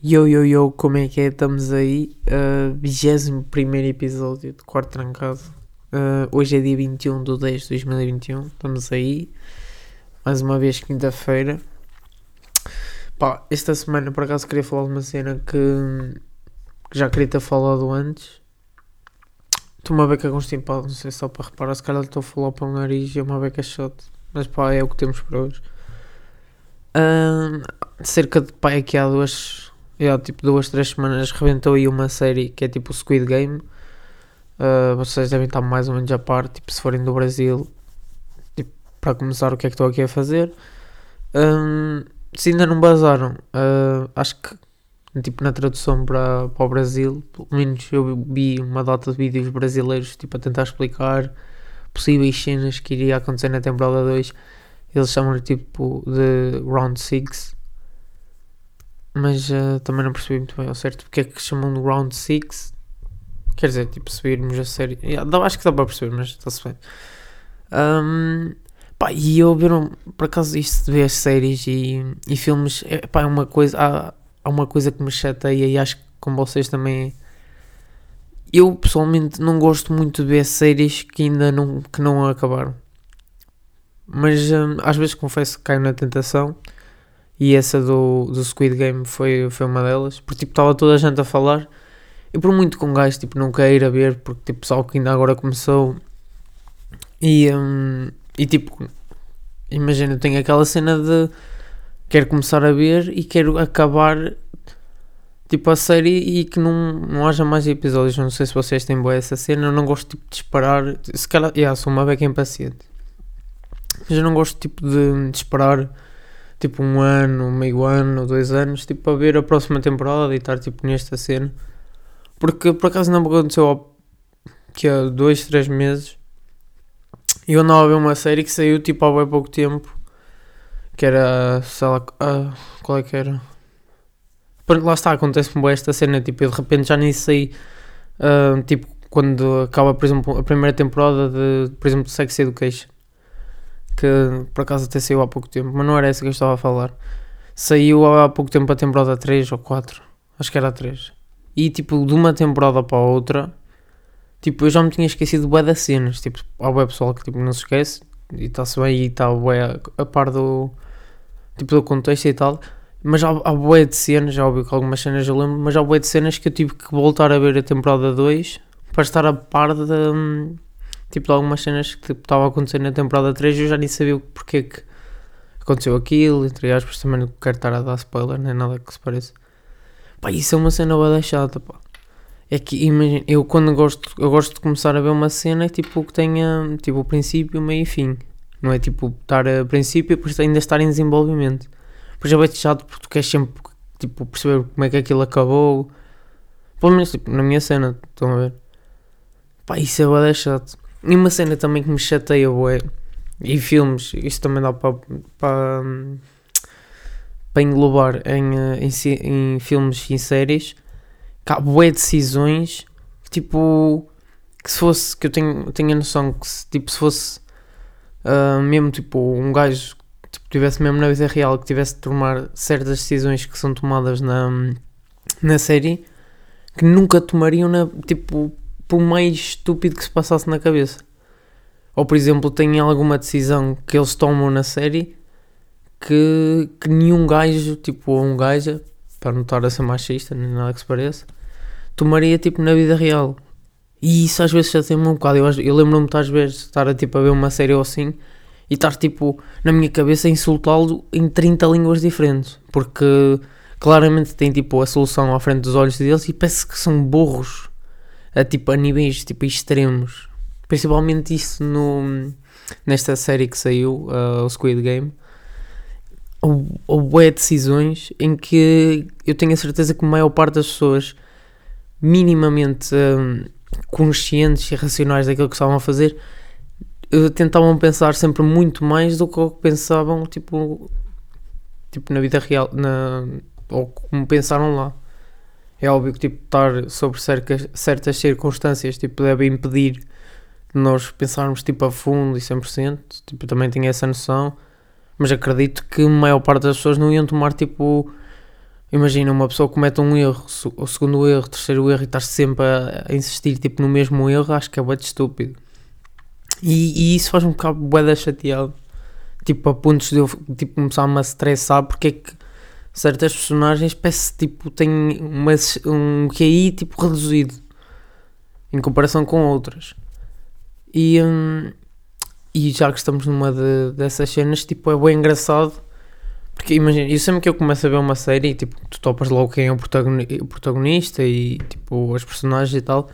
Yo, yo, yo, como é que é? Estamos aí, uh, 21 episódio de Quarto Trancado. Uh, hoje é dia 21 de 10 de 2021. Estamos aí, mais uma vez, quinta-feira. Pá, esta semana por acaso queria falar de uma cena que, que já queria ter falado antes. Estou uma beca constipado, não sei só para reparar. Se calhar estou a falar para o nariz e é uma beca shot. Mas pá, é o que temos para hoje. Uh, cerca de pá, aqui há duas yeah, tipo duas, três semanas rebentou aí uma série que é tipo o Squid Game. Uh, vocês devem estar mais ou menos a par, tipo, se forem do Brasil, tipo, para começar o que é que estou aqui a fazer. Um, se ainda não basaram, uh, acho que tipo na tradução para, para o Brasil, pelo menos eu vi uma data de vídeos brasileiros tipo a tentar explicar possíveis cenas que iria acontecer na temporada 2. Eles chamam tipo de Round 6 mas uh, também não percebi muito bem ao certo porque é que chamam de Round 6. Quer dizer, tipo, se virmos a série. Yeah, acho que dá para perceber, mas está-se bem. Um, pá, e eu ver, por acaso, isto de ver séries e, e filmes, é, pá, é uma coisa. Há, há uma coisa que me chateia e acho que com vocês também. Eu pessoalmente não gosto muito de ver séries que ainda não, que não acabaram. Mas às vezes confesso que caio na tentação e essa do, do Squid Game foi, foi uma delas, porque tipo estava toda a gente a falar, e por muito que um gajo tipo, não queira ver, porque tipo só que ainda agora começou, e, um, e tipo, imagina, eu tenho aquela cena de quero começar a ver e quero acabar tipo a série e que não, não haja mais episódios. Não sei se vocês têm boa essa cena. Eu não gosto tipo, de esperar. Se calhar, yeah, sou uma beca impaciente, mas eu não gosto tipo de, de esperar tipo um ano, meio ano, dois anos, tipo para ver a próxima temporada e estar tipo nesta cena. Porque por acaso não me aconteceu que há dois, três meses eu andava a ver uma série que saiu tipo há bem pouco tempo que era, sei lá, uh, qual é que era? Lá está, acontece-me esta cena, tipo, eu de repente já nem sei, uh, tipo, quando acaba, por exemplo, a primeira temporada de, por exemplo, Sex Education que por acaso até saiu há pouco tempo, mas não era essa que eu estava a falar. Saiu há pouco tempo a temporada 3 ou 4, acho que era a 3. E tipo, de uma temporada para a outra, tipo, eu já me tinha esquecido bué das cenas. Tipo, há bué pessoal que tipo, não se esquece e está-se bem e está bué a, par do, tipo, do contexto e tal. Mas há, há bué de cenas, já ouvi que algumas cenas eu lembro, mas há bué de cenas que eu tive que voltar a ver a temporada 2 para estar a par de, hum, tipo de algumas cenas que tipo, estavam a acontecer na temporada 3 eu já nem sabia porque é que aconteceu aquilo, entre aspas, também não quero estar a dar spoiler, nem nada que se pareça. Pá, isso é uma cena bada chata, pá. É que, imagina, eu quando gosto, eu gosto de começar a ver uma cena, tipo, que tenha, tipo, o princípio, meio e fim. Não é, tipo, estar a princípio e depois ainda estar em desenvolvimento. Pois é bem chato porque tu queres sempre, tipo, perceber como é que aquilo acabou. Pelo menos, tipo, na minha cena, estão a ver? Pá, isso é bada chato. E uma cena também que me chateia, ué, e filmes, isto também dá para, para, englobar em, eh, em, em filmes e séries, que há bué decisões, tipo, que se fosse, que eu tenho, tenho a noção que se, tipo, se fosse uh, mesmo, tipo, um gajo tipo, tivesse mesmo na vida real, que tivesse de tomar certas decisões que são tomadas na, na série, que nunca tomariam na, tipo, por mais estúpido que se passasse na cabeça. Ou, por exemplo, tem alguma decisão que eles tomam na série que, que nenhum gajo, tipo, ou um gajo, para não estar a ser machista, nem nada que se pareça, tomaria, tipo, na vida real. E isso às vezes já tem um bocado. Eu, eu lembro-me muitas vezes de estar a, tipo, a ver uma série ou assim e estar, tipo, na minha cabeça a insultá-lo em 30 línguas diferentes. Porque claramente tem, tipo, a solução à frente dos olhos deles e parece que são burros a, tipo, a níveis tipo, extremos. Principalmente isso no, nesta série que saiu, uh, o Squid Game. Houve decisões em que eu tenho a certeza que a maior parte das pessoas minimamente conscientes e racionais daquilo que estavam a fazer tentavam pensar sempre muito mais do que pensavam tipo, tipo na vida real na, ou como pensaram lá é óbvio que tipo, estar sobre certas, certas circunstâncias tipo, deve impedir de nós pensarmos tipo, a fundo e 100%. Tipo, também tenho essa noção, mas acredito que a maior parte das pessoas não iam tomar tipo Imagina uma pessoa comete um erro, o segundo erro, o terceiro erro e estás sempre a, insistir tipo, no mesmo erro, acho que é muito estúpido. E, e isso faz um bocado bué chateado. Tipo, a pontos de eu tipo, começar-me a estressar porque é que certas personagens parece tipo têm uma, um QI tipo reduzido em comparação com outras. E, hum, e já que estamos numa de, dessas cenas, tipo, é bem engraçado. Porque imagina, eu sempre que eu começo a ver uma série, tipo, tu topas logo quem é o, protagonista e tipo as personagens e tal.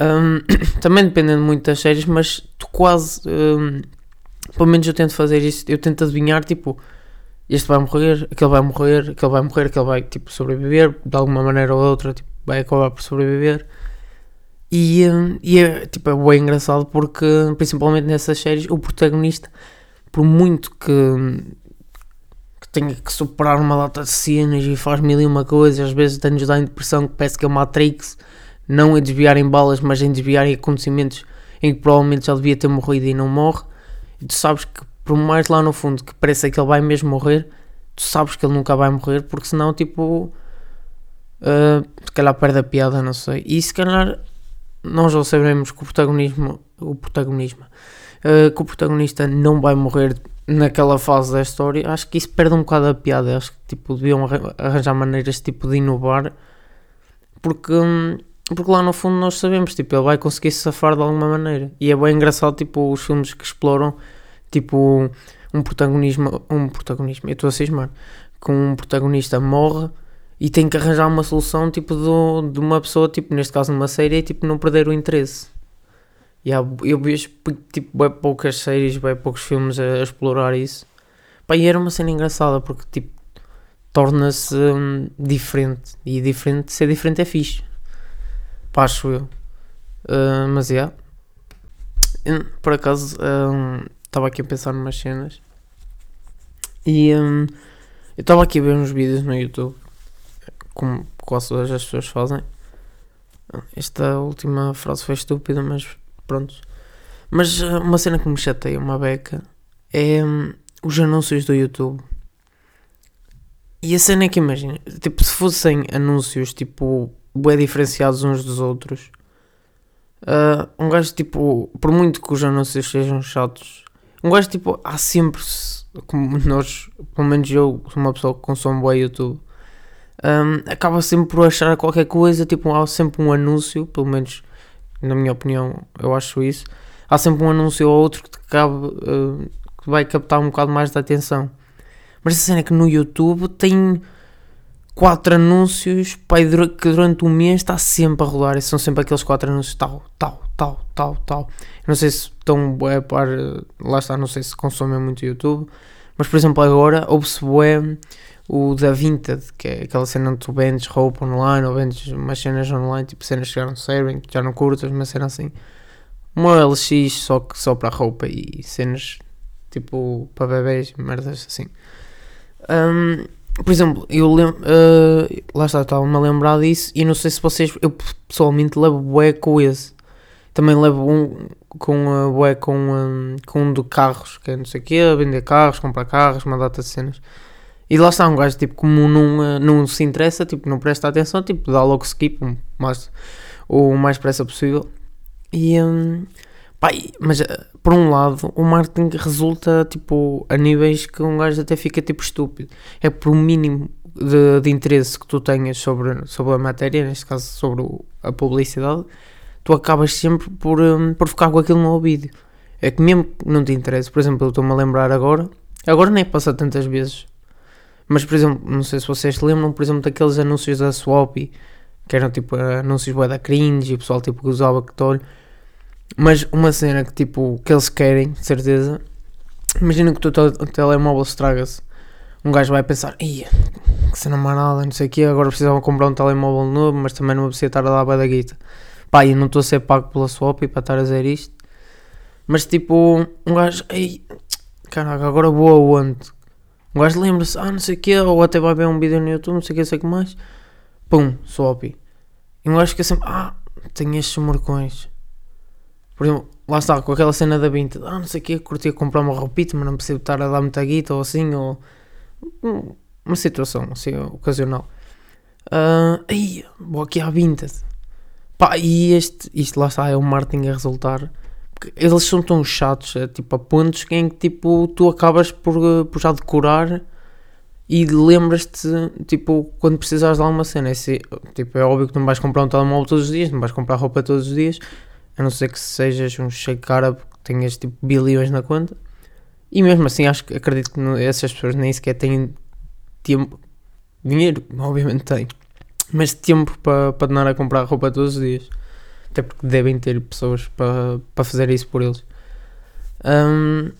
Um, também dependendo muito das séries, mas tu quase. Um, pelo menos eu tento fazer isso, eu tento adivinhar, tipo, este vai morrer, aquele vai morrer, aquele vai morrer, aquele vai tipo sobreviver, de alguma maneira ou outra, tipo, vai acabar por sobreviver. E, hum, e é, tipo, é bem engraçado porque, principalmente nessas séries, o protagonista, por muito que, que tenha que superar uma data de cenas e faz mil e uma coisas, às vezes tem-nos dá a impressão que parece que é Matrix, não a desviar em balas, mas em desviar em acontecimentos em que provavelmente já devia ter morrido e não morre. E tu sabes que, por mais lá no fundo que pareça que ele vai mesmo morrer, tu sabes que ele nunca vai morrer, porque senão, tipo, uh, se calhar perde a piada, não sei. E se calhar nós já sabemos que o protagonismo, o protagonismo, uh, que o protagonista não vai morrer naquela fase da história, acho que isso perde um bocado a piada. Acho que tipo, deviam arranjar maneiras tipo, de inovar, porque, porque lá no fundo nós sabemos, tipo, ele vai conseguir se safar de alguma maneira. E é bem engraçado, tipo, os filmes que exploram, tipo, um protagonismo, um protagonismo, eu estou a cismar, que um protagonista morre e tem que arranjar uma solução tipo do, de uma pessoa, tipo neste caso numa série, tipo não perder o interesse. E há, eu vejo tipo bem poucas séries, bem poucos filmes a, a, explorar isso. Pá, e era uma cena engraçada porque tipo torna-se hum, diferente e diferente, ser diferente é fixe. Pá, acho eu. Uh, mas é. Yeah. Por acaso estava aqui a pensar numas cenas e um, eu estava aqui a ver uns vídeos no YouTube como quase todas as pessoas fazem. Esta última frase foi estúpida, mas pronto. Mas eh, uma cena que me chateia, uma beca, é hum, os anúncios do YouTube. E a cena é que imagina, tipo, se fossem anúncios tipo bem diferenciados uns dos outros, uh, um gajo tipo, por muito que os anúncios sejam chatos, um gajo tipo, há sempre, como nós, pelo menos eu sou uma pessoa que consome bem YouTube, um, acaba sempre por achar qualquer coisa, tipo, há sempre um anúncio, pelo menos na minha opinião, eu acho isso. Há sempre um anúncio ou outro que, te cabe, uh, que vai captar um bocado mais da atenção. Mas a cena é que no YouTube tem quatro anúncios pai, que durante um mês está sempre a rolar. São sempre aqueles quatro anúncios tal, tal, tal, tal, tal. Não sei se estão é, par, lá está, não sei se consomem muito YouTube. Mas por exemplo agora ouve-se bué o da Vinted, que é aquela cena onde tu vendes roupa online ou vendes umas cenas online, tipo cenas que já não servem, que já não curtas, uma cena assim. Uma LX só, que, só para roupa e cenas tipo para bebês, merdas assim. Um, por exemplo, eu lembro, uh, lá está, estava-me a lembrar disso e não sei se vocês, eu pessoalmente levo bué com esse. Também levo um com uh, bué com, um, com um de carros, que é não sei o quê, vender carros, comprar carros, uma data de cenas. E lá está um gajo, tipo, como não, eh, não se interessa, tipo, não presta atenção, tipo, dá logo skip o mais, o mais pressa possível. E, um, pá, mas eh, por um lado, o marketing resulta, tipo, a níveis que um gajo até fica, tipo, estúpido. É por mínimo de, de interesse que tu tenhas sobre, sobre a matéria, neste caso sobre o, a publicidade, tu acabas sempre por, um, por ficar com aquilo no ouvido. É que mesmo que não te interesse, por exemplo, eu estou-me a lembrar agora, agora nem passa tantas vezes, mas, por exemplo, não sei se vocês se lembram, por exemplo, daqueles anúncios da Swap, que eram tipo anúncios bué da cringe e o pessoal tipo usava que tolho. Mas uma cena que tipo, que eles querem, de certeza. Imagina que o teu telemóvel estraga-se. Um gajo vai pensar, ia, que cena marada, não sei o quê, agora precisava comprar um telemóvel novo, mas também não vou precisar estar a dar da guita. Pá, eu não estou a ser pago pela Swap para estar a dizer isto. Mas tipo, um gajo, ei, caraca, agora vou aonde? Um gajo lembra-se, ah, não sei o quê, ou até vai ver um vídeo no YouTube, não sei o que, sei o que mais. Pum, swap. E um gajo fica sempre, ah, tenho estes marcões. Por exemplo, lá está, com aquela cena da Vinted, ah, não sei o quê, curtia comprar uma roupita, mas não preciso estar a dar muita guita ou assim, ou... Hum, uma situação assim, ocasional. Uh, aí, vou aqui à Vinted. Pá, e este, isto lá está, é o marketing a resultar. Eles são tão chatos, é, tipo, a pontos em que tipo, tu acabas por, por já decorar e lembras-te, tipo, quando precisares de alguma cena. É, tipo, é óbvio que não vais comprar um telemóvel todos os dias, não vais comprar roupa todos os dias, a não ser que sejas um shake árabe que tenhas tipo bilhões na conta. E mesmo assim, acho que acredito que essas pessoas nem sequer têm tempo, dinheiro, obviamente têm, mas tempo para, donar a comprar roupa todos os dias. Até porque devem ter pessoas para, fazer isso por eles. Um,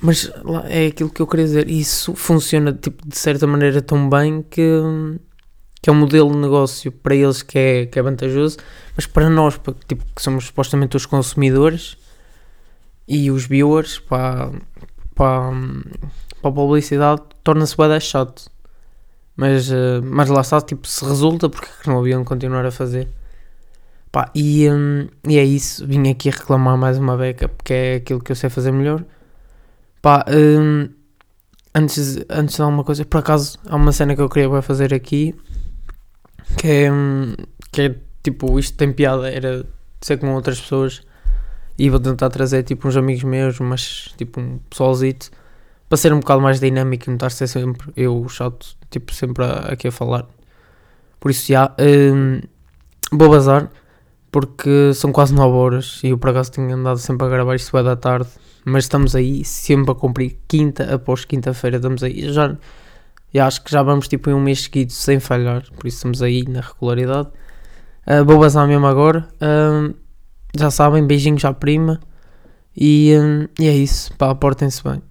mas é aquilo que eu queria dizer. Isso funciona tipo, de certa maneira tão bem que, que é um modelo de negócio para eles que é, que é vantajoso, mas para nós, tipo, que somos supostamente os consumidores e os viewers, para, para, para a publicidade, torna-se bem chato. Mas, uh, mas lá está, tipo, se resulta, porque é não haviam de continuar a fazer? Pá, e, um, e é isso, vim aqui reclamar mais uma beca, porque é aquilo que eu sei fazer melhor. Pá, um, antes, antes de alguma coisa, por acaso, há uma cena que eu queria fazer aqui, que é, que é tipo, isto tem piada, era ser com outras pessoas, e vou tentar trazer tipo uns amigos meus, mas tipo um pessoalzito, para ser um bocado mais dinâmico e não estar a ser sempre eu chato, tipo, sempre aqui a falar. Por isso já, um, vou bazar, porque são quase 9 horas e eu por acaso tenho andado sempre a gravar isto vai da tarde, mas estamos aí sempre a cumprir quinta após quinta-feira, estamos aí, já, já acho que já vamos tipo em um mês seguido sem falhar, por isso estamos aí na regularidade. Uh, vou bazar mesmo agora, uh, já sabem, beijinhos à prima e, uh, e é isso, pá, portem-se bem.